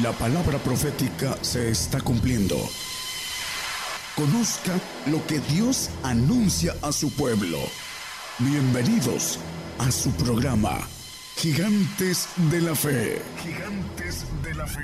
La palabra profética se está cumpliendo. Conozca lo que Dios anuncia a su pueblo. Bienvenidos a su programa, Gigantes de la Fe. Gigantes de la Fe.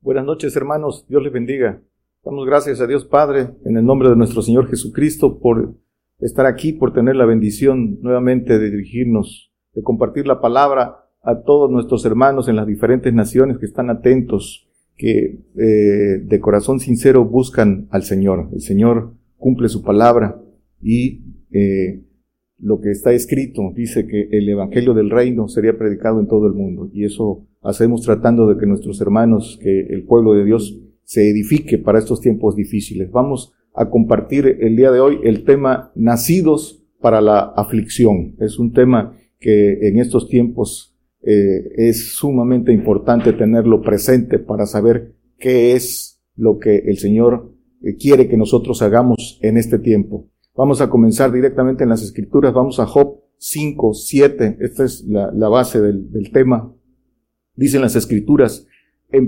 Buenas noches hermanos, Dios les bendiga. Damos gracias a Dios Padre en el nombre de nuestro Señor Jesucristo por estar aquí, por tener la bendición nuevamente de dirigirnos, de compartir la palabra a todos nuestros hermanos en las diferentes naciones que están atentos, que eh, de corazón sincero buscan al Señor. El Señor cumple su palabra y eh, lo que está escrito dice que el Evangelio del Reino sería predicado en todo el mundo. Y eso hacemos tratando de que nuestros hermanos, que el pueblo de Dios se edifique para estos tiempos difíciles. Vamos a compartir el día de hoy el tema nacidos para la aflicción. Es un tema que en estos tiempos eh, es sumamente importante tenerlo presente para saber qué es lo que el Señor eh, quiere que nosotros hagamos en este tiempo. Vamos a comenzar directamente en las escrituras. Vamos a Job 5, 7. Esta es la, base del, del, tema. Dicen las escrituras,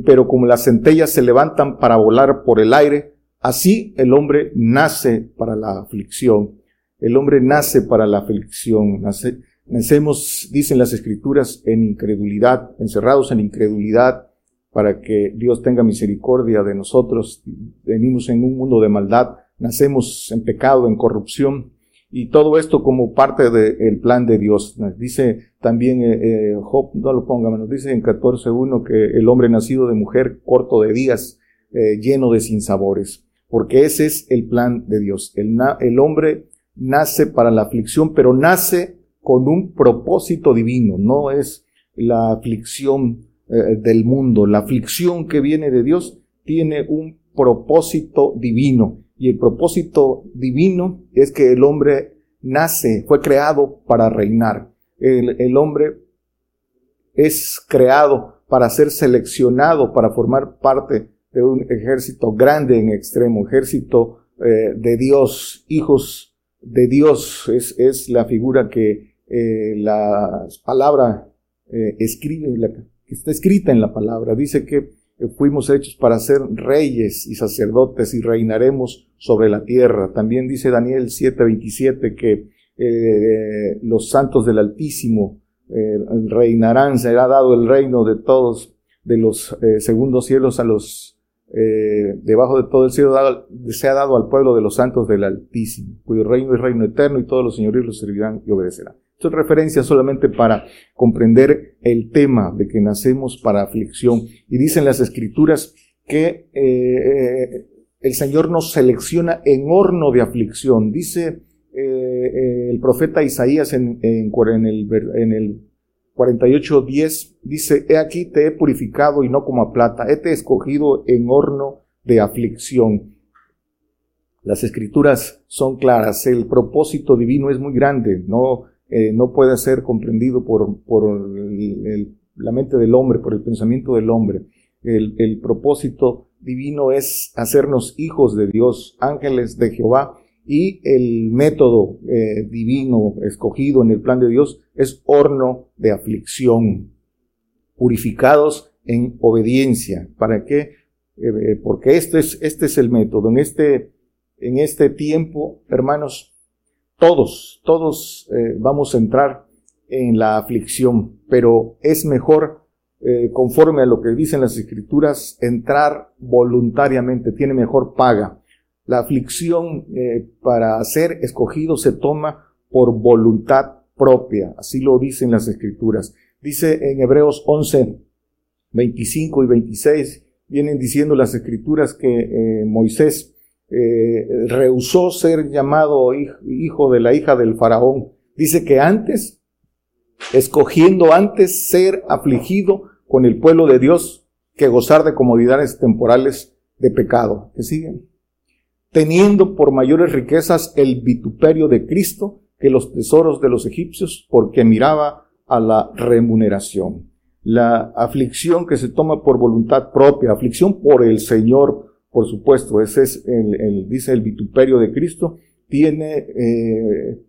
pero como las centellas se levantan para volar por el aire, así el hombre nace para la aflicción. El hombre nace para la aflicción. Nace, Nacemos, dicen las escrituras, en incredulidad, encerrados en incredulidad, para que Dios tenga misericordia de nosotros. Venimos en un mundo de maldad, nacemos en pecado, en corrupción, y todo esto como parte del plan de Dios. Dice también eh, eh, Job, no lo ponga, nos dice en 14.1 que el hombre nacido de mujer, corto de días, eh, lleno de sinsabores, porque ese es el plan de Dios. El hombre nace para la aflicción, pero nace con un propósito divino, no es la aflicción eh, del mundo. La aflicción que viene de Dios tiene un propósito divino y el propósito divino es que el hombre nace, fue creado para reinar. El, hombre es creado para ser seleccionado, para formar parte de un ejército grande en extremo, ejército eh, de Dios, hijos de Dios, es, es la figura que eh, la palabra eh, escribe, que está escrita en la palabra, dice que eh, fuimos hechos para ser reyes y sacerdotes y reinaremos sobre la tierra. También dice Daniel 7:27 que eh, los santos del Altísimo reinarán, será dado el reino de todos, de los segundos cielos a los debajo de todo el cielo se ha dado al pueblo de los santos del Altísimo, cuyo reino es reino eterno y todos los señoríos los servirán y obedecerán. Esto es referencia solamente para comprender el tema de que nacemos para aflicción. Y dicen las escrituras que eh, el Señor nos selecciona en horno de aflicción. Dice eh, el profeta Isaías en, en, el, en el 48.10, dice, he aquí te he purificado y no como a plata, he te escogido en horno de aflicción. Las escrituras son claras, el propósito divino es muy grande, no eh, no puede ser comprendido por, por la mente del hombre, por el pensamiento del hombre. El, propósito divino es hacernos hijos de Dios, ángeles de Jehová, y el método eh, divino escogido en el plan de Dios es horno de aflicción, purificados en obediencia. ¿Para qué? Eh, porque este es, este es el método. En este, en este tiempo, hermanos, todos, todos eh, vamos a entrar en la aflicción, pero es mejor, eh, conforme a lo que dicen las escrituras, entrar voluntariamente, tiene mejor paga. La aflicción eh, para ser escogido se toma por voluntad propia, así lo dicen las escrituras. Dice en Hebreos 11, 25 y 26, vienen diciendo las escrituras que Moisés eh, rehusó ser llamado hijo de la hija del faraón. Dice que antes, escogiendo antes ser afligido con el pueblo de Dios que gozar de comodidades temporales de pecado. ¿Qué siguen? Teniendo por mayores riquezas el vituperio de Cristo que los tesoros de los egipcios, porque miraba a la remuneración. La aflicción que se toma por voluntad propia, aflicción por el Señor, por supuesto, ese es el, dice el vituperio de Cristo, tiene, eh,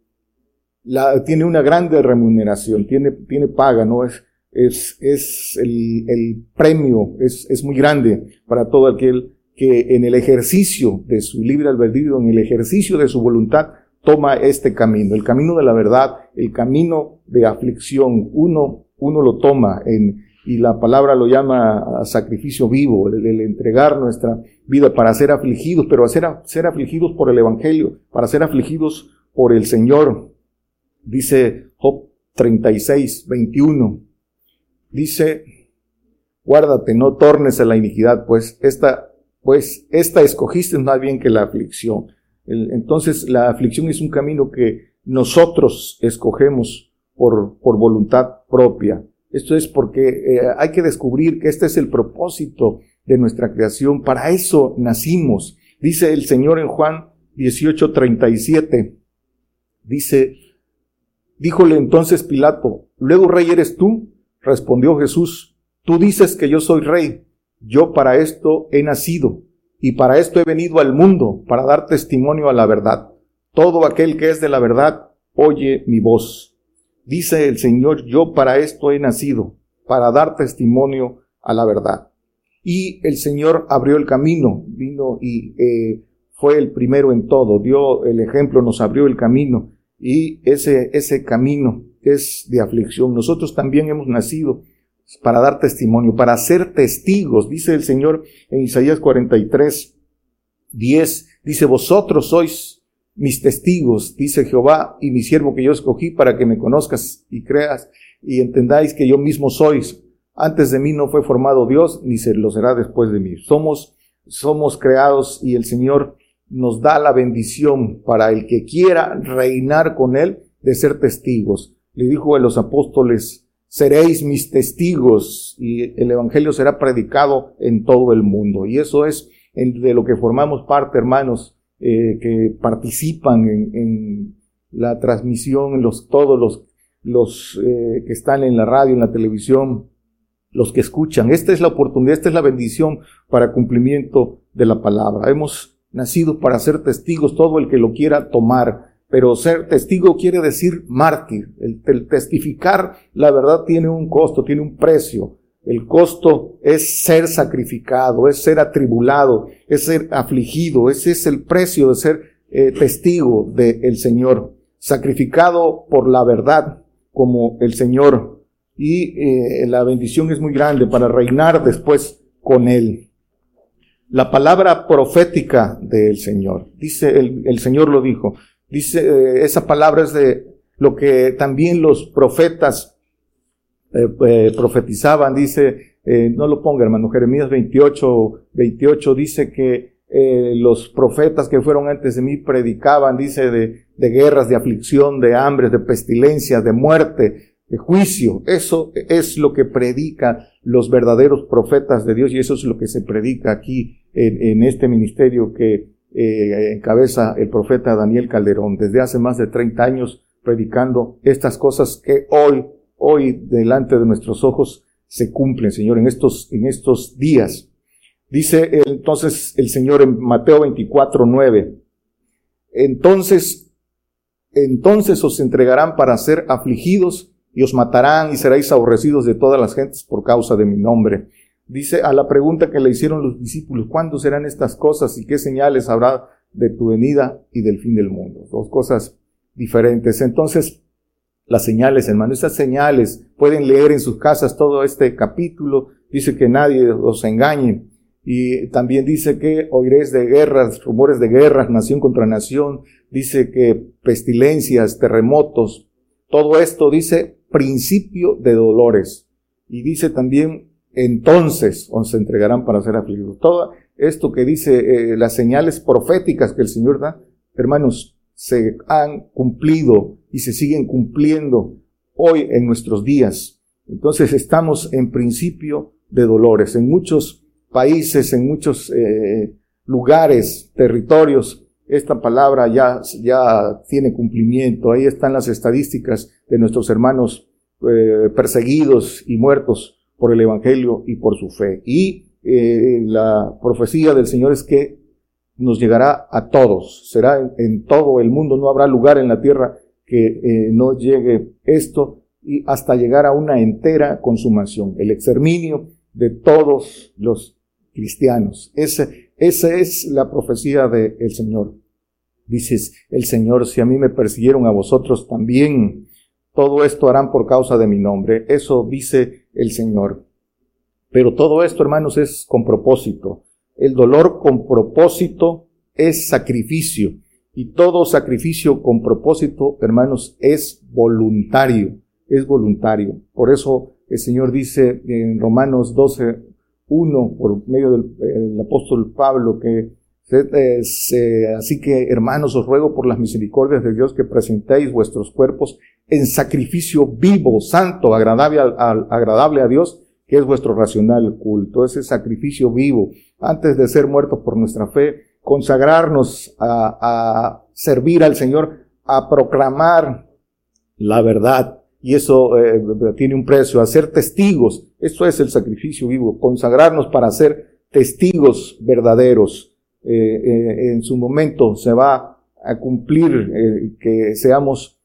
la, tiene una grande remuneración, tiene, tiene paga, no es, es, es el, el premio, es, es muy grande para todo aquel que en el ejercicio de su libre albedrío, en el ejercicio de su voluntad, toma este camino, el camino de la verdad, el camino de aflicción. Uno, uno lo toma en, y la palabra lo llama sacrificio vivo, el, entregar nuestra vida para ser afligidos, pero ser, ser afligidos por el Evangelio, para ser afligidos por el Señor. Dice Job 36, 21. Dice, guárdate, no tornes a la iniquidad, pues esta, pues esta escogiste más bien que la aflicción. entonces la aflicción es un camino que nosotros escogemos por, por voluntad propia. Esto es porque eh, hay que descubrir que este es el propósito de nuestra creación. Para eso nacimos. Dice el Señor en Juan 18:37. Dice, díjole entonces Pilato, ¿luego rey eres tú? Respondió Jesús, tú dices que yo soy rey. Yo para esto he nacido y para esto he venido al mundo, para dar testimonio a la verdad. Todo aquel que es de la verdad oye mi voz. Dice el Señor, yo para esto he nacido, para dar testimonio a la verdad. Y el Señor abrió el camino, vino y eh, fue el primero en todo, dio el ejemplo, nos abrió el camino y ese, ese camino es de aflicción. Nosotros también hemos nacido para dar testimonio, para ser testigos, dice el Señor en Isaías 43, 10, dice, vosotros sois mis testigos, dice Jehová, y mi siervo que yo escogí para que me conozcas y creas y entendáis que yo mismo sois. Antes de mí no fue formado Dios, ni se lo será después de mí. Somos, somos creados y el Señor nos da la bendición para el que quiera reinar con Él de ser testigos. Le dijo a los apóstoles, seréis mis testigos y el Evangelio será predicado en todo el mundo. Y eso es de lo que formamos parte, hermanos eh, que participan en, la transmisión, los, todos los, los eh, que están en la radio, en la televisión, los que escuchan. Esta es la oportunidad, esta es la bendición para cumplimiento de la palabra. Hemos nacido para ser testigos, todo el que lo quiera tomar. Pero ser testigo quiere decir mártir. el testificar la verdad tiene un costo, tiene un precio. El costo es ser sacrificado, es ser atribulado, es ser afligido. Ese es el precio de ser eh, testigo del Señor, sacrificado por la verdad como el Señor. Y eh, la bendición es muy grande para reinar después con Él. La palabra profética del Señor, dice el, Señor lo dijo, dice, eh, esa palabra es de lo que también los profetas eh, eh, profetizaban, dice, eh, no lo ponga hermano, Jeremías 28, 28 dice que los profetas que fueron antes de mí predicaban, dice, de, de guerras, de aflicción, de hambre, de pestilencias, de muerte, de juicio. Eso es lo que predican los verdaderos profetas de Dios y eso es lo que se predica aquí en, este ministerio que encabeza el profeta Daniel Calderón desde hace más de 30 años predicando estas cosas que hoy hoy delante de nuestros ojos se cumplen, Señor, en estos, en estos días. Dice entonces el Señor en Mateo 24, 9. Entonces, entonces os entregarán para ser afligidos y os matarán y seréis aborrecidos de todas las gentes por causa de mi nombre. Dice a la pregunta que le hicieron los discípulos, ¿cuándo serán estas cosas y qué señales habrá de tu venida y del fin del mundo? Dos cosas diferentes. Entonces, las señales, hermano. Estas señales pueden leer en sus casas todo este capítulo. Dice que nadie os engañe. Y también dice que oiréis de guerras, rumores de guerras, nación contra nación. Dice que pestilencias, terremotos. Todo esto dice principio de dolores. Y dice también entonces os entregarán para ser afligidos. Todo esto que dice eh, las señales proféticas que el Señor da, hermanos, se han cumplido y se siguen cumpliendo hoy en nuestros días. Entonces estamos en principio de dolores. En muchos países, en muchos eh, lugares, territorios, esta palabra ya, ya tiene cumplimiento. Ahí están las estadísticas de nuestros hermanos eh, perseguidos y muertos por el Evangelio y por su fe. Y eh, la profecía del Señor es que nos llegará a todos, será en todo el mundo, no habrá lugar en la tierra que eh, no llegue esto y hasta llegar a una entera consumación, el exterminio de todos los cristianos. esa es la profecía del Señor. Dices, el Señor, si a mí me persiguieron a vosotros también, todo esto harán por causa de mi nombre. Eso dice el Señor. Pero todo esto, hermanos, es con propósito. El dolor con propósito es sacrificio. Y todo sacrificio con propósito, hermanos, es voluntario. Es voluntario. Por eso el Señor dice en Romanos 12, 1, por medio del apóstol Pablo, que así que, hermanos, os ruego por las misericordias de Dios que presentéis vuestros cuerpos en sacrificio vivo, santo, agradable, agradable a Dios, que es vuestro racional culto, ese sacrificio vivo, antes de ser muertos por nuestra fe, consagrarnos a, servir al Señor, a proclamar la verdad. Y eso eh, tiene un precio, a ser testigos. Eso es el sacrificio vivo, consagrarnos para ser testigos verdaderos. Eh, eh, en su momento se va a cumplir que seamos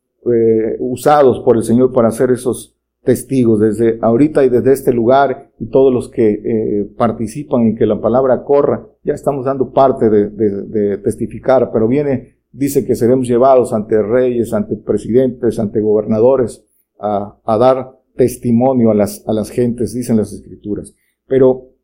usados por el Señor para hacer esos testigos desde ahorita y desde este lugar y todos los que eh, participan en que la palabra corra, ya estamos dando parte de, testificar, pero viene, dice que seremos llevados ante reyes, ante presidentes, ante gobernadores a, dar testimonio a las, a las gentes, dicen las escrituras. Pero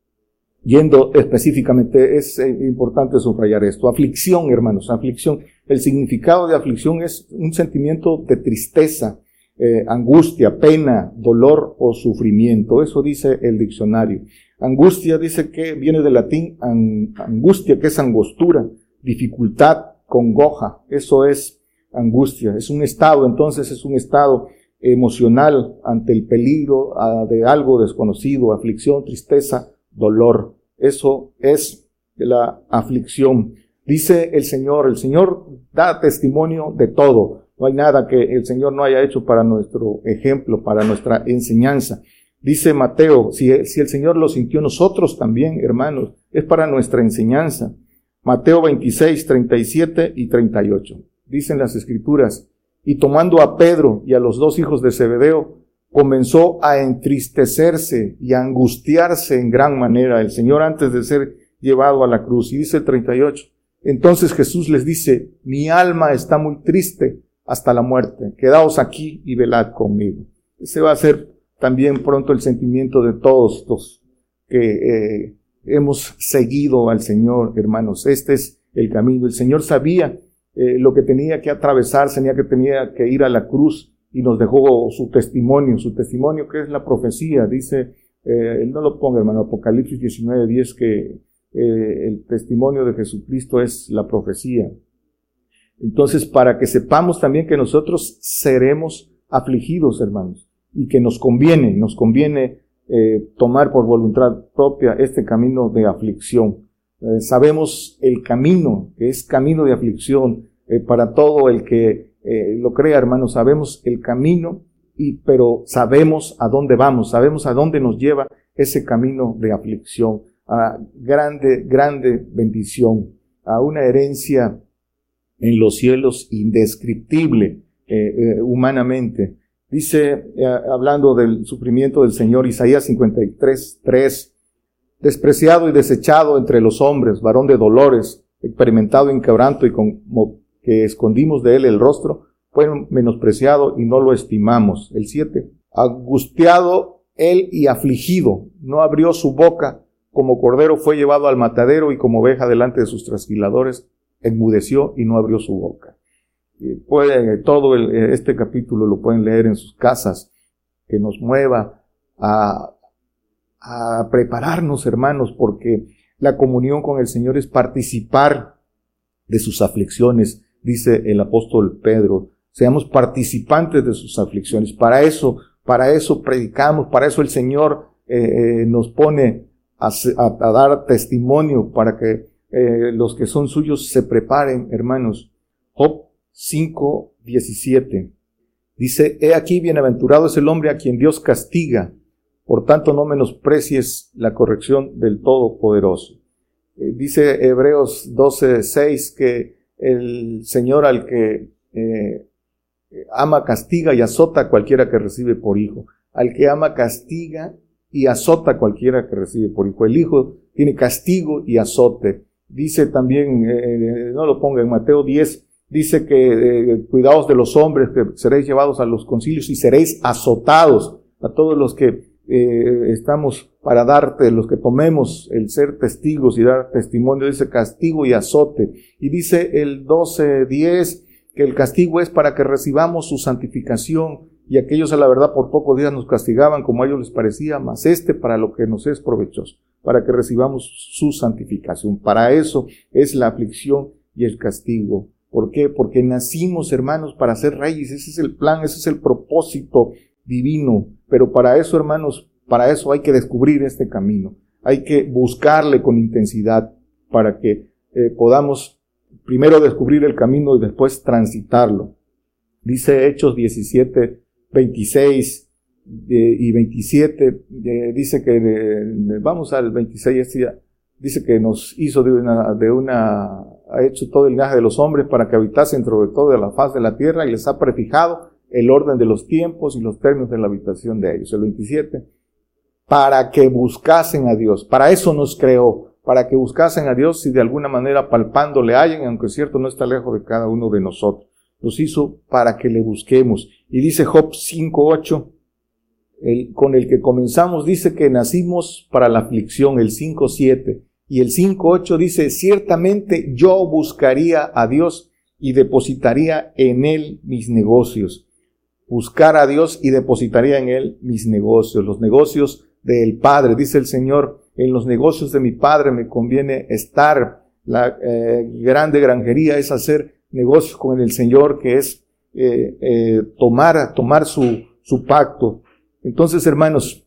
yendo específicamente, es eh, importante subrayar esto. Aflicción, hermanos, aflicción. El significado de aflicción es un sentimiento de tristeza, eh, angustia, pena, dolor o sufrimiento. Eso dice el diccionario. Angustia dice que viene del latín angustia, que es angostura, dificultad, congoja. Eso es angustia. Es un estado, entonces es un estado emocional ante el peligro de algo desconocido, aflicción, tristeza, dolor. Eso es la aflicción. Dice el Señor, el Señor da testimonio de todo. No hay nada que el Señor no haya hecho para nuestro ejemplo, para nuestra enseñanza. Dice Mateo, si, el Señor lo sintió nosotros también, hermanos, es para nuestra enseñanza. Mateo 26, 37 y 38. Dicen las escrituras, y tomando a Pedro y a los dos hijos de Zebedeo, comenzó a entristecerse y a angustiarse en gran manera el Señor antes de ser llevado a la cruz. Y dice el 38, entonces Jesús les dice, mi alma está muy triste hasta la muerte. Quedaos aquí y velad conmigo. Ese va a ser también pronto el sentimiento de todos los que eh, hemos seguido al Señor, hermanos. Este es el camino. El Señor sabía eh, lo que tenía que atravesar, tenía que tenía que ir a la cruz y nos dejó su testimonio, su testimonio que es la profecía. Dice, eh, él no lo ponga, hermano, Apocalipsis 19, 10, que el testimonio de Jesucristo es la profecía. Entonces, para que sepamos también que nosotros seremos afligidos, hermanos, y que nos conviene, nos conviene eh, tomar por voluntad propia este camino de aflicción. Eh, sabemos el camino, que es camino de aflicción eh, para todo el que lo crea, hermanos, sabemos el camino, y, pero sabemos a dónde vamos, sabemos a dónde nos lleva ese camino de aflicción, a grande, grande bendición, a una herencia en los cielos indescriptible eh, eh, humanamente. Dice, eh, hablando del sufrimiento del Señor, Isaías 53, 3, despreciado y desechado entre los hombres, varón de dolores, experimentado en quebranto y como que escondimos de él el rostro, fue menospreciado y no lo estimamos. El 7, angustiado él y afligido, no abrió su boca, como cordero fue llevado al matadero y como oveja delante de sus trasquiladores, enmudeció y no abrió su boca. Puede, todo este capítulo lo pueden leer en sus casas, que nos mueva a, prepararnos, hermanos, porque la comunión con el Señor es participar de sus aflicciones, dice el apóstol Pedro. Seamos participantes de sus aflicciones. Para eso, para eso predicamos, para eso el Señor eh, eh, nos pone a, dar testimonio, para que eh, los que son suyos se preparen, hermanos. Job 5, 17. Dice, he aquí bienaventurado es el hombre a quien Dios castiga, por tanto no menosprecies la corrección del Todopoderoso. Eh, dice Hebreos 12, 6 que el Señor al que eh, ama, castiga y azota a cualquiera que recibe por hijo. Al que ama, castiga y azota a cualquiera que recibe por hijo. El hijo tiene castigo y azote. Dice también, eh, eh, no lo ponga en Mateo 10, dice que eh, cuidados de los hombres, que seréis llevados a los concilios y seréis azotados a todos los que estamos para darte, los que tomemos el ser testigos y dar testimonio, dice castigo y azote. Y dice el 12.10 que el castigo es para que recibamos su santificación y aquellos a la verdad por pocos días nos castigaban como a ellos les parecía, mas este para lo que nos es provechoso para que recibamos su santificación. Para eso es la aflicción y el castigo. ¿Por qué? Porque nacimos, hermanos, para ser reyes. Ese es el plan, ese es el propósito divino. Pero para eso, hermanos, para eso hay que descubrir este camino. Hay que buscarle con intensidad para que eh, podamos primero descubrir el camino y después transitarlo. Dice Hechos 17, 26, y 27 dice que, vamos al 26, este dice que nos hizo de una, de una, ha hecho todo el linaje de los hombres para que habitasen sobre todo de la faz de la tierra y les ha prefijado el orden de los tiempos y los términos de la habitación de ellos. El 27, para que buscasen a Dios. Para eso nos creó, para que buscasen a Dios y de alguna manera palpando le hallen, aunque es cierto no está lejos de cada uno de nosotros. Los hizo para que le busquemos. Y dice Job 5.8, el, con el que comenzamos dice que nacimos para la aflicción, el 5.7. Y el 5.8 dice, ciertamente yo buscaría a Dios y depositaría en Él mis negocios. Buscar a Dios y depositaría en Él mis negocios, los negocios del Padre. Dice el Señor, en los negocios de mi Padre me conviene estar. La eh, grande granjería es hacer negocios con el Señor, que es eh, eh, tomar, tomar su, su pacto, entonces, hermanos,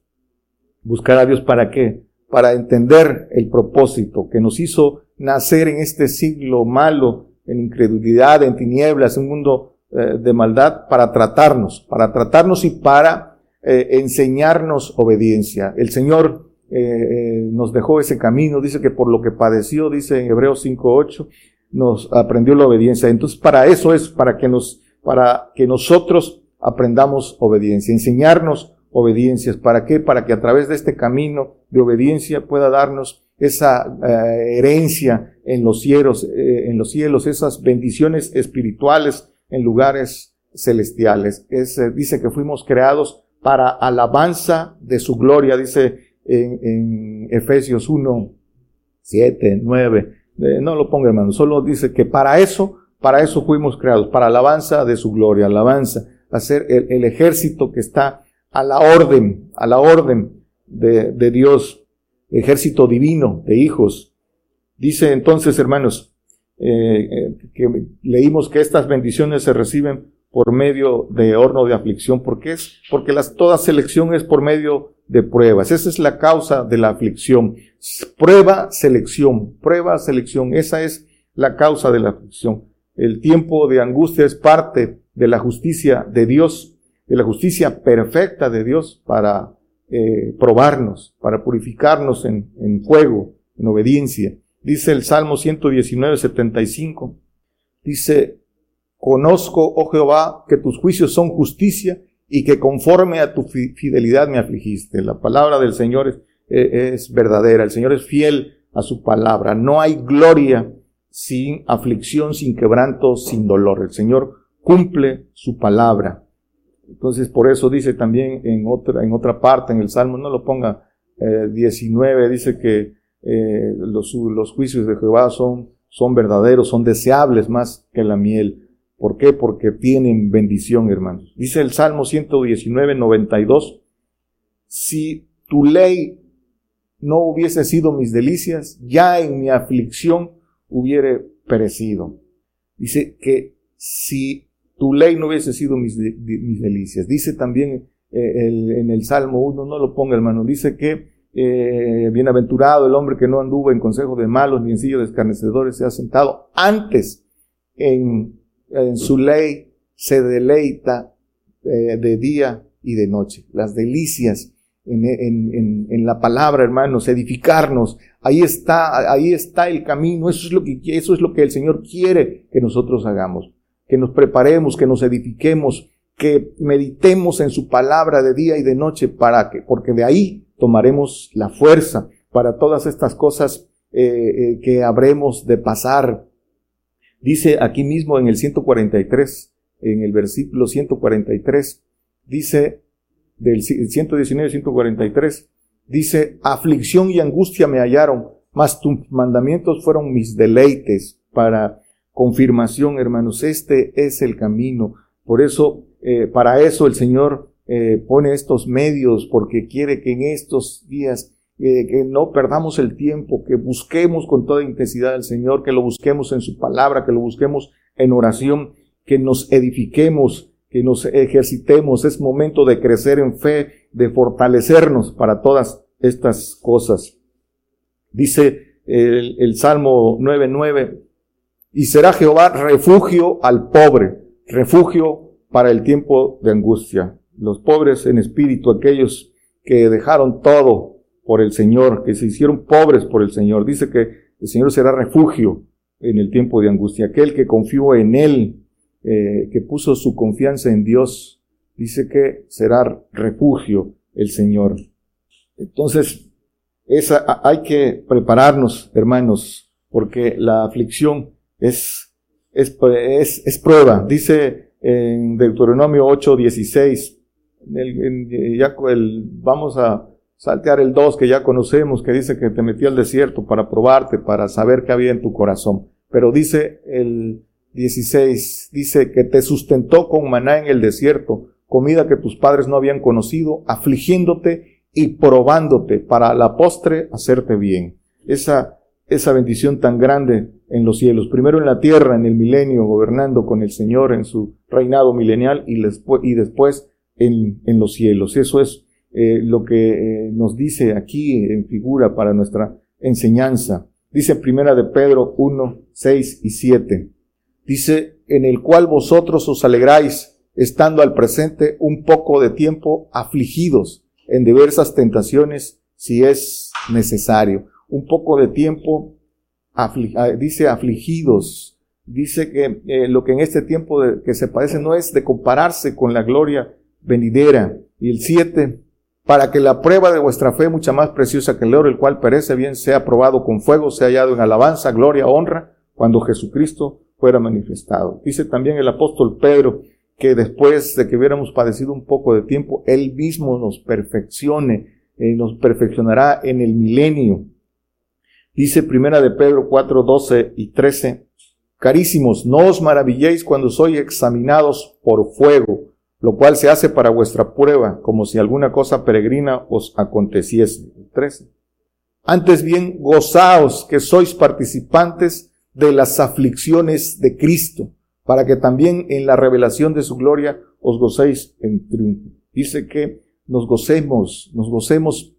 buscar a Dios para qué? Para entender el propósito que nos hizo nacer en este siglo malo, en incredulidad, en tinieblas, en un mundo eh, de maldad, para tratarnos, para tratarnos y para enseñarnos obediencia. El Señor nos dejó ese camino, dice que por lo que padeció, dice en Hebreos 5.8, nos aprendió la obediencia. Entonces, para eso es, para que nos, para que nosotros aprendamos obediencia, enseñarnos obediencias. ¿Para qué? Para que a través de este camino de obediencia pueda darnos esa eh, herencia en los cielos, eh, en los cielos, esas bendiciones espirituales en lugares celestiales. Es, eh, dice que fuimos creados para alabanza de su gloria, dice en, en Efesios 1, 7, 9. No lo ponga hermano, solo dice que para eso, para eso fuimos creados, para alabanza de su gloria, alabanza, hacer el, ejército que está a la orden, a la orden de, de Dios, ejército divino de hijos. Dice entonces, hermanos, eh, eh, que leímos que estas bendiciones se reciben por medio de horno de aflicción. ¿Por qué es? Porque las, toda selección es por medio de pruebas. Esa es la causa de la aflicción. Prueba, selección. Prueba, selección. Esa es la causa de la aflicción. El tiempo de angustia es parte de la justicia de Dios de la justicia perfecta de Dios para eh, probarnos, para purificarnos en, en fuego, en obediencia. Dice el Salmo 119, 75. Dice, conozco, oh Jehová, que tus juicios son justicia y que conforme a tu fidelidad me afligiste. La palabra del Señor es, eh, es verdadera. El Señor es fiel a su palabra. No hay gloria sin aflicción, sin quebranto, sin dolor. El Señor cumple su palabra. Entonces, por eso dice también en otra, en otra parte, en el Salmo, no lo ponga, 19, eh, dice que eh, los, los, juicios de Jehová son, son verdaderos, son deseables más que la miel. ¿Por qué? Porque tienen bendición, hermanos. Dice el Salmo 119, 92, si tu ley no hubiese sido mis delicias, ya en mi aflicción hubiere perecido. Dice que si tu ley no hubiese sido mis, delicias. Dice también eh, en el Salmo 1, no lo ponga hermano, dice que eh, bienaventurado el hombre que no anduvo en consejo de malos ni en silla de escarnecedores se ha sentado. Antes en, en su ley se deleita eh, de día y de noche. Las delicias en, en, en, la palabra, hermanos, edificarnos. Ahí está, ahí está el camino. Eso es lo que, eso es lo que el Señor quiere que nosotros hagamos que nos preparemos, que nos edifiquemos, que meditemos en su palabra de día y de noche para que, porque de ahí tomaremos la fuerza para todas estas cosas eh, eh, que habremos de pasar. Dice aquí mismo en el 143, en el versículo 143, dice del 119 143, dice, aflicción y angustia me hallaron, mas tus mandamientos fueron mis deleites para confirmación, hermanos. Este es el camino. Por eso, eh, para eso el Señor eh, pone estos medios, porque quiere que en estos días que no perdamos el tiempo, que busquemos con toda intensidad al Señor, que lo busquemos en su palabra, que lo busquemos en oración, que nos edifiquemos, que nos ejercitemos. Es momento de crecer en fe, de fortalecernos para todas estas cosas. Dice el, el Salmo 9.9, y será Jehová refugio al pobre, refugio para el tiempo de angustia. Los pobres en espíritu, aquellos que dejaron todo por el Señor, que se hicieron pobres por el Señor. Dice que el Señor será refugio en el tiempo de angustia. Aquel que confió en Él, eh, que puso su confianza en Dios, dice que será refugio el Señor. Entonces, esa, hay que prepararnos, hermanos, porque la aflicción es, es, es, prueba. Dice en Deuteronomio 8, 16, ya el, vamos a saltear el 2 que ya conocemos, que dice que te metí al desierto para probarte, para saber qué había en tu corazón. Pero dice el 16, dice que te sustentó con maná en el desierto, comida que tus padres no habían conocido, afligiéndote y probándote para la postre hacerte bien. Esa, esa bendición tan grande en los cielos, primero en la tierra, en el milenio, gobernando con el Señor en su reinado milenial y, después, y después en, en, los cielos. Eso es eh, lo que eh, nos dice aquí en figura para nuestra enseñanza. Dice primera de Pedro 1, 6 y 7. Dice, en el cual vosotros os alegráis, estando al presente un poco de tiempo afligidos en diversas tentaciones, si es necesario. Un poco de tiempo Ah, dice afligidos, dice que eh, lo que en este tiempo de, que se padece no es de compararse con la gloria venidera. Y el 7, para que la prueba de vuestra fe, mucha más preciosa que el oro, el cual perece bien, sea probado con fuego, sea hallado en alabanza, gloria, honra, cuando Jesucristo fuera manifestado. Dice también el apóstol Pedro que después de que hubiéramos padecido un poco de tiempo, Él mismo nos perfeccione, eh, nos perfeccionará en el milenio. Dice Primera de Pedro 4, 12 y 13, Carísimos, no os maravilléis cuando sois examinados por fuego, lo cual se hace para vuestra prueba, como si alguna cosa peregrina os aconteciese. 13. Antes bien, gozaos que sois participantes de las aflicciones de Cristo, para que también en la revelación de su gloria os gocéis en triunfo. Dice que nos gocemos, nos gocemos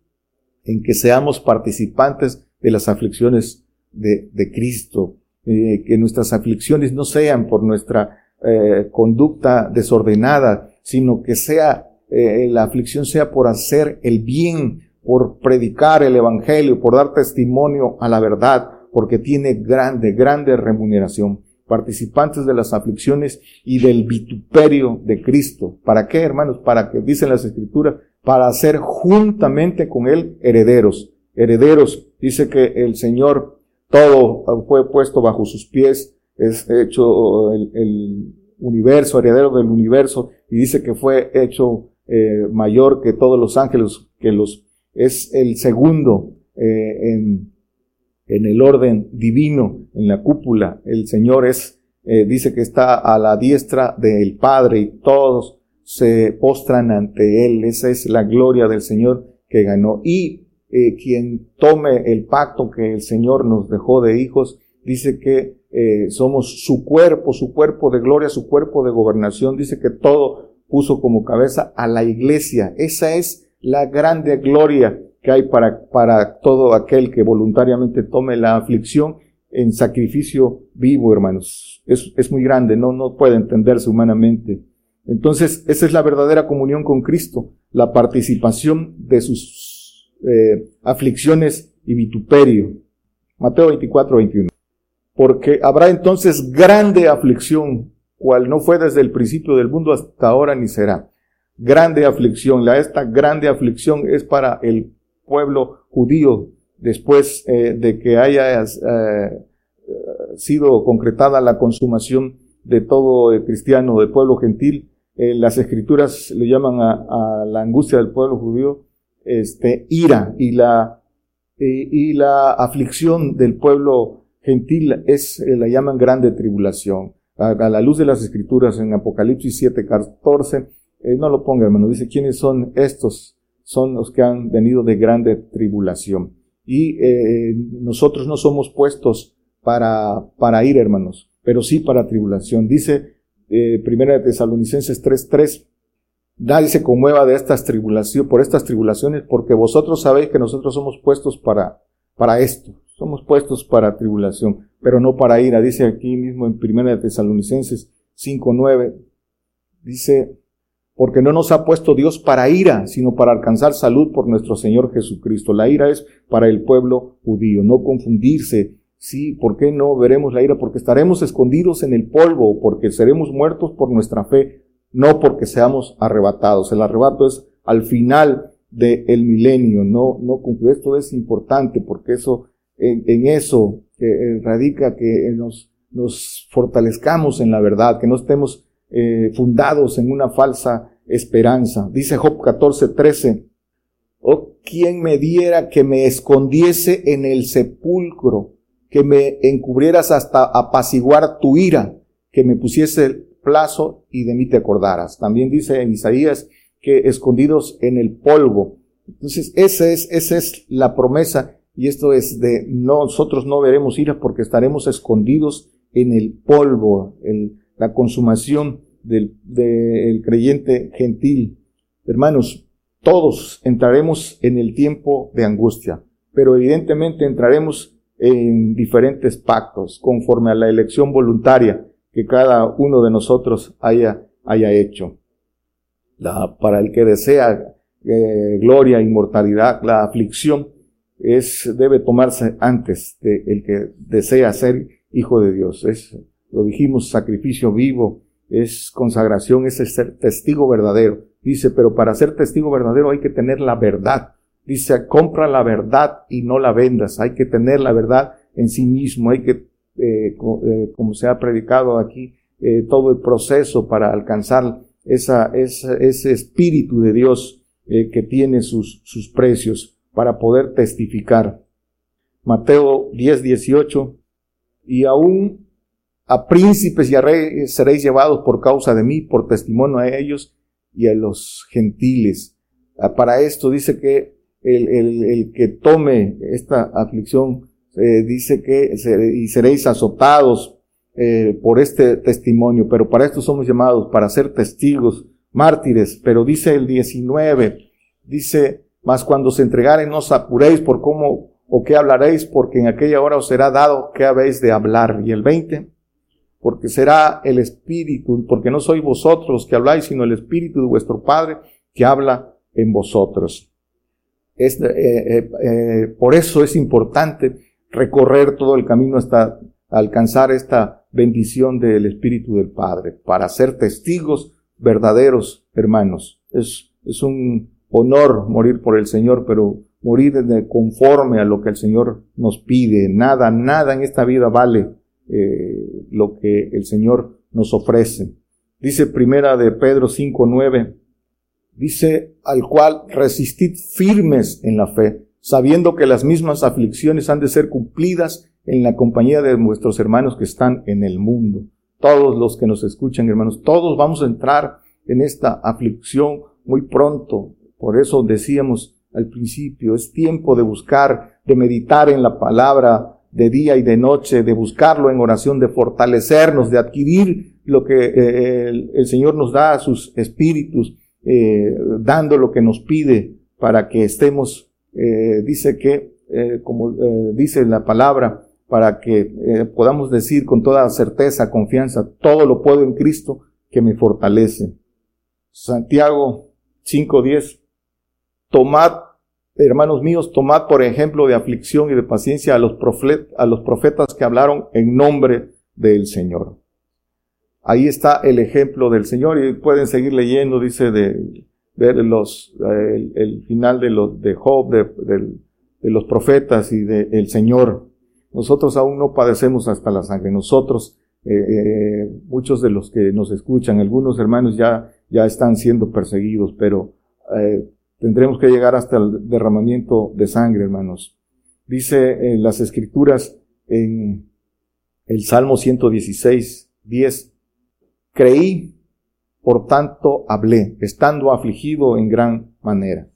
en que seamos participantes de las aflicciones de, Cristo, eh, que nuestras aflicciones no sean por nuestra eh, conducta desordenada, sino que sea, eh, la aflicción sea por hacer el bien, por predicar el Evangelio, por dar testimonio a la verdad, porque tiene grande, grande remuneración. Participantes de las aflicciones y del vituperio de Cristo. ¿Para qué, hermanos? Para que, dicen las Escrituras, para ser juntamente con Él herederos herederos. Dice que el Señor todo fue puesto bajo sus pies, es hecho el, universo, heredero del universo, y dice que fue hecho eh, mayor que todos los ángeles, que los es el segundo eh, en, en, el orden divino, en la cúpula. El Señor es, eh, dice que está a la diestra del Padre y todos se postran ante Él. Esa es la gloria del Señor que ganó. Y quien tome el pacto que el Señor nos dejó de hijos, dice que eh, somos su cuerpo, su cuerpo de gloria, su cuerpo de gobernación, dice que todo puso como cabeza a la iglesia. Esa es la grande gloria que hay para, para todo aquel que voluntariamente tome la aflicción en sacrificio vivo, hermanos. Es, es muy grande, no, no puede entenderse humanamente. Entonces, esa es la verdadera comunión con Cristo, la participación de sus eh, aflicciones y vituperio. Mateo 24, 21. Porque habrá entonces grande aflicción cual no fue desde el principio del mundo hasta ahora ni será. Grande aflicción. La, esta grande aflicción es para el pueblo judío después eh, de que haya eh, sido concretada la consumación de todo el cristiano, del pueblo gentil. Eh, las escrituras le llaman a, la angustia del pueblo judío este, ira y la, y la aflicción del pueblo gentil es, la llaman grande tribulación. A, la luz de las escrituras en Apocalipsis 7, 14, no lo ponga hermano, dice, ¿quiénes son estos? Son los que han venido de grande tribulación y eh, nadie no somos puestos para, para ir, hermanos, pero sí para tribulación. Dice eh, Primera de Tesalonicenses 3:3, nadie se conmueva de estas tribulaciones, por estas tribulaciones, porque vosotros sabéis que nosotros somos puestos para, para esto, somos puestos para tribulación, pero no para ira. Dice aquí mismo en Primera de Tesalonicenses 5:9, dice, porque no nos ha puesto Dios para ira, sino para alcanzar salud por nuestro Señor Jesucristo. La ira es para el pueblo judío, no confundirse. Sí, ¿por qué no veremos la ira? Porque estaremos escondidos en el polvo, porque seremos muertos por nuestra fe, no porque seamos arrebatados. El arrebato es al final del milenio, no, no Esto es importante porque eso, en, eso eh, radica que nos, nos fortalezcamos en la verdad, que no estemos eh, fundados en una falsa esperanza. Dice Job 14, 13, oh, quien me diera que me escondiese en el sepulcro, que me encubrieras hasta apaciguar tu ira, que me pusiese el plazo y de mí te acordaras. También dice en Isaías que escondidos en el polvo. Entonces, esa es, esa es la promesa y esto es de nosotros no veremos ira porque estaremos escondidos en el polvo, el, la consumación del, del creyente gentil. Hermanos, todos entraremos en el tiempo de angustia, pero evidentemente entraremos en diferentes pactos conforme a la elección voluntaria que cada uno de nosotros haya, haya hecho. La, para el que desea eh, gloria, inmortalidad, la aflicción es, debe tomarse antes de el que desea ser hijo de Dios. Es lo dijimos, sacrificio vivo, es consagración, es ser testigo verdadero. Dice, pero para ser testigo verdadero hay que tener la verdad. Dice, compra la verdad y no la vendas. Hay que tener la verdad en sí mismo. Hay que, eh, eh, como se ha predicado aquí, eh, todo el proceso para alcanzar esa, ese espíritu de Dios que tiene sus, sus precios para poder testificar. Mateo 10, 18. Y aún a príncipes y a reyes seréis llevados por causa de mí, por testimonio a ellos y a los gentiles. Ah, para esto dice que el, el, que tome esta aflicción, eh, dice que y seréis azotados eh, por este testimonio, pero para esto somos llamados, para ser testigos, mártires, pero dice el 19, dice, mas cuando se entregaren no os apuréis por cómo o qué hablaréis, porque en aquella hora os será dado qué habéis de hablar. Y el 20, porque será el Espíritu, porque no sois vosotros que habláis, sino el Espíritu de vuestro Padre que habla en vosotros. Eh, eh, eh, por eso es importante recorrer todo el camino hasta alcanzar esta bendición del Espíritu del Padre, para ser testigos verdaderos, hermanos. Es, es un honor morir por el Señor, pero morir conforme a lo que el Señor nos pide. Nada, nada en esta vida vale eh, lo que el Señor nos ofrece. Dice primera de Pedro 5.9, dice al cual resistid firmes en la fe, sabiendo que las mismas aflicciones han de ser cumplidas en la compañía de nuestros hermanos que están en el mundo. Todos los que nos escuchan, hermanos, todos vamos a entrar en esta aflicción muy pronto. Por eso decíamos al principio, es tiempo de buscar, de meditar en la palabra, de día y de noche, de buscarlo en oración, de fortalecernos, de adquirir lo que eh, el, Señor nos da a sus espíritus, eh, dando lo que nos pide para que estemos, eh, dice que, como dice la palabra, para que podamos decir con toda certeza, confianza, todo lo puedo en Cristo que me fortalece. Santiago 5.10, tomad Hermanos míos, tomad por ejemplo de aflicción y de paciencia a los, a los profetas que hablaron en nombre del Señor. ahí está el ejemplo del Señor y pueden seguir leyendo, dice, de ver los, el, final de los, de Job, de, los profetas y del Señor. Nosotros aún no padecemos hasta la sangre. Nosotros, eh, eh, muchos de los que nos escuchan, algunos hermanos ya, ya están siendo perseguidos, pero eh, tendremos que llegar hasta el derramamiento de sangre, hermanos. Dice en las escrituras en el Salmo 116, 10, creí, por tanto hablé, estando afligido en gran manera.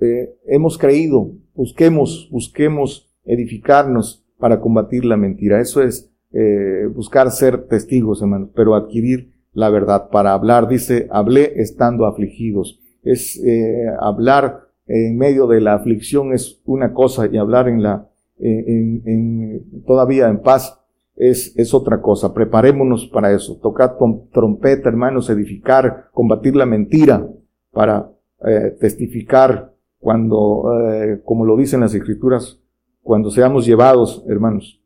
Eh, hemos creído, busquemos, busquemos edificarnos para combatir la mentira. Eso es eh, buscar ser testigos, hermanos, pero adquirir la verdad para hablar. Dice, hablé estando afligidos. Es eh, hablar en medio de la aflicción es una cosa y hablar en la, en, todavía en paz es, es otra cosa. Preparémonos para eso. Tocar trompeta, hermanos, edificar, combatir la mentira para eh, testificar cuando, eh, como lo dicen las escrituras, cuando seamos llevados, hermanos.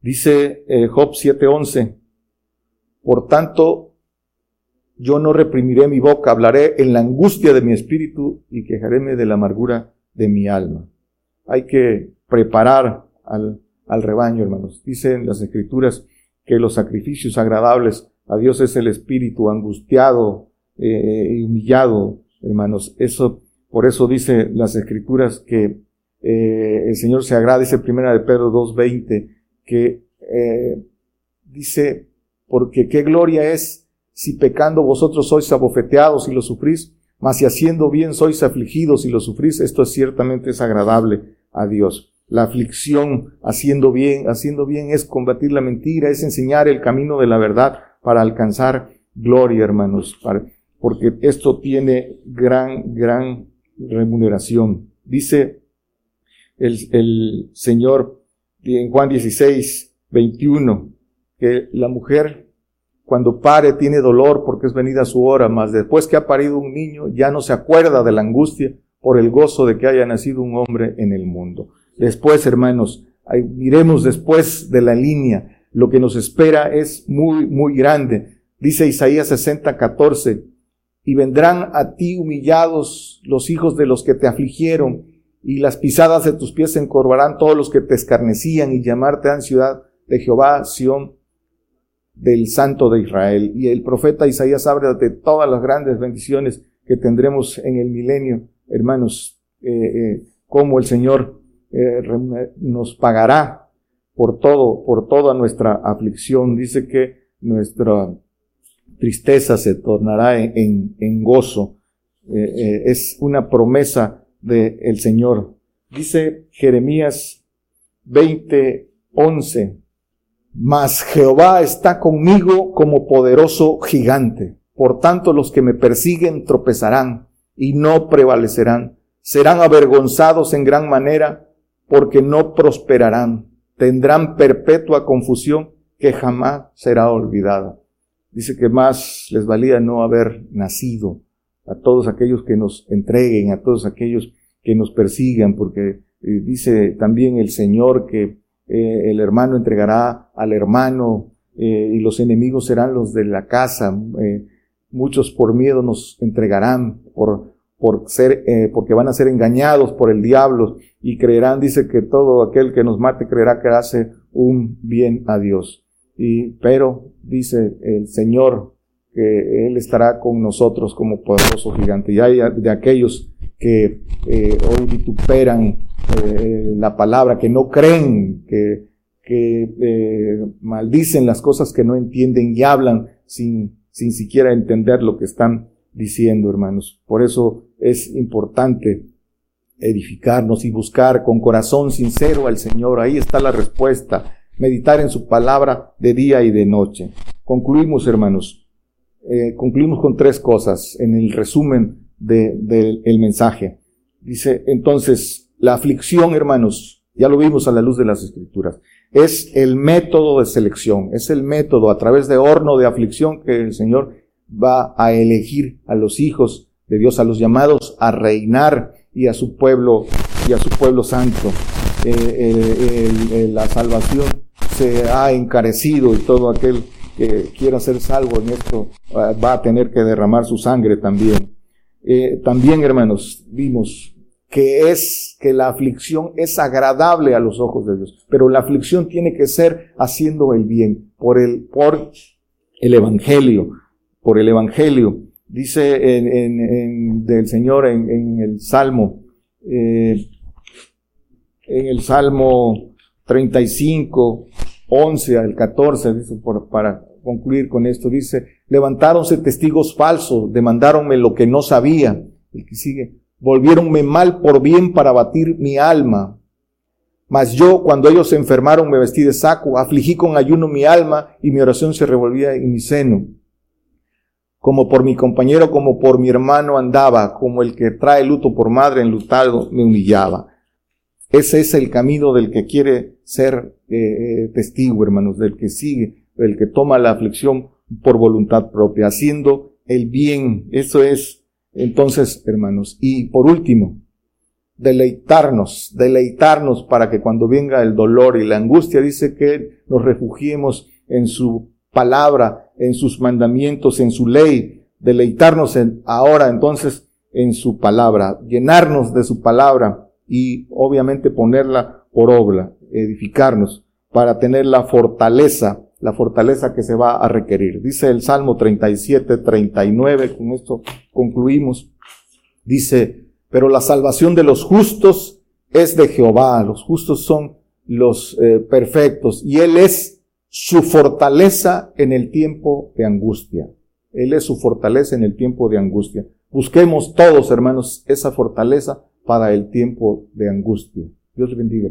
Dice Job 7:11, por tanto, yo no reprimiré mi boca, hablaré en la angustia de mi espíritu y quejaréme de la amargura de mi alma. Hay que preparar al, al rebaño, hermanos. Dicen las escrituras que los sacrificios agradables a Dios es el espíritu angustiado eh, humillado, hermanos. Eso, por eso dice las escrituras que eh, el Señor se agrada, dice primera de Pedro 2.20, que eh, dice, porque qué gloria es si pecando vosotros sois abofeteados y lo sufrís, mas si haciendo bien sois afligidos y lo sufrís, esto es ciertamente es agradable a Dios. La aflicción haciendo bien, haciendo bien es combatir la mentira, es enseñar el camino de la verdad para alcanzar gloria, hermanos, porque esto tiene gran, gran remuneración. Dice el, el Señor en Juan 16, 21, que la mujer cuando pare tiene dolor porque es venida su hora, mas después que ha parido un niño ya no se acuerda de la angustia por el gozo de que haya nacido un hombre en el mundo. Después, hermanos, miremos después de la línea. Lo que nos espera es muy, muy grande. Dice Isaías 60, 14, y vendrán a ti humillados los hijos de los que te afligieron, y las pisadas de tus pies se encorvarán todos los que te escarnecían, y llamarte a ciudad de Jehová, Sión, del Santo de Israel. Y el profeta Isaías habla de todas las grandes bendiciones que tendremos en el milenio, hermanos, eh, eh, como el Señor eh, nos pagará por todo, por toda nuestra aflicción. Dice que nuestra tristeza se tornará en, gozo. Es una promesa del Señor. Dice Jeremías 20, 11, mas Jehová está conmigo como poderoso gigante. Por tanto, los que me persiguen tropezarán y no prevalecerán. Serán avergonzados en gran manera porque no prosperarán, tendrán perpetua confusión que jamás será olvidada. Dice que más les valía no haber nacido a todos aquellos que nos entreguen, a todos aquellos que nos persigan, porque eh, dice también el Señor que eh, el hermano entregará al hermano eh, y los enemigos serán los de la casa. muchos por miedo nos entregarán, por, por ser, porque van a ser engañados por el diablo y creerán, dice que todo aquel que nos mate creerá que hace un bien a Dios. Y, pero dice el Señor que Él estará con nosotros como poderoso gigante. Y hay de aquellos que eh, hoy vituperan eh, la palabra, que no creen, que, que eh, maldicen las cosas que no entienden y hablan sin, sin siquiera entender lo que están diciendo, hermanos. Por eso es importante edificarnos y buscar con corazón sincero al Señor. Ahí está la respuesta. Meditar en su palabra de día y de noche. Concluimos, hermanos. Eh, concluimos con tres cosas en el resumen del de, mensaje. Dice, entonces, la aflicción, hermanos, ya lo vimos a la luz de las escrituras, es el método de selección, es el método a través de horno de aflicción que el Señor va a elegir a los hijos de Dios, a los llamados a reinar y a su pueblo y a su pueblo santo. Eh, la salvación se ha encarecido y todo aquel que quiera ser salvo en esto ah, va a tener que derramar su sangre también. Eh, también, hermanos, vimos que es que la aflicción es agradable a los ojos de Dios, pero la aflicción tiene que ser haciendo el bien por el por el evangelio, por el evangelio. Dice en, del Señor en, el Salmo, eh, en el Salmo 35, 11 al 14, dice, para concluir con esto, dice, levantáronse testigos falsos, demandáronme lo que no sabía. El que sigue, volviéronme mal por bien para batir mi alma. Mas yo, cuando ellos se enfermaron, me vestí de saco, afligí con ayuno mi alma y mi oración se revolvía en mi seno. Como por mi compañero, como por mi hermano andaba, como el que trae luto por madre enlutado, me humillaba. Ese es el camino del que quiere ser eh, eh, testigo, hermanos, del que sigue, del que toma la aflicción por voluntad propia, haciendo el bien. Eso es, entonces, hermanos. Y por último, deleitarnos, deleitarnos para que cuando venga el dolor y la angustia, dice que nos refugiemos en su palabra, en sus mandamientos, en su ley, deleitarnos en, ahora entonces en su palabra, llenarnos de su palabra y obviamente ponerla por obra, edificarnos para tener la fortaleza, la fortaleza que se va a requerir. Dice el Salmo 37, 39, con esto concluimos, dice, pero la salvación de los justos es de Jehová, los justos son los eh, perfectos y Él es su fortaleza en el tiempo de angustia. Él es su fortaleza en el tiempo de angustia. Busquemos todos, hermanos, esa fortaleza para el tiempo de angustia. Dios bendiga.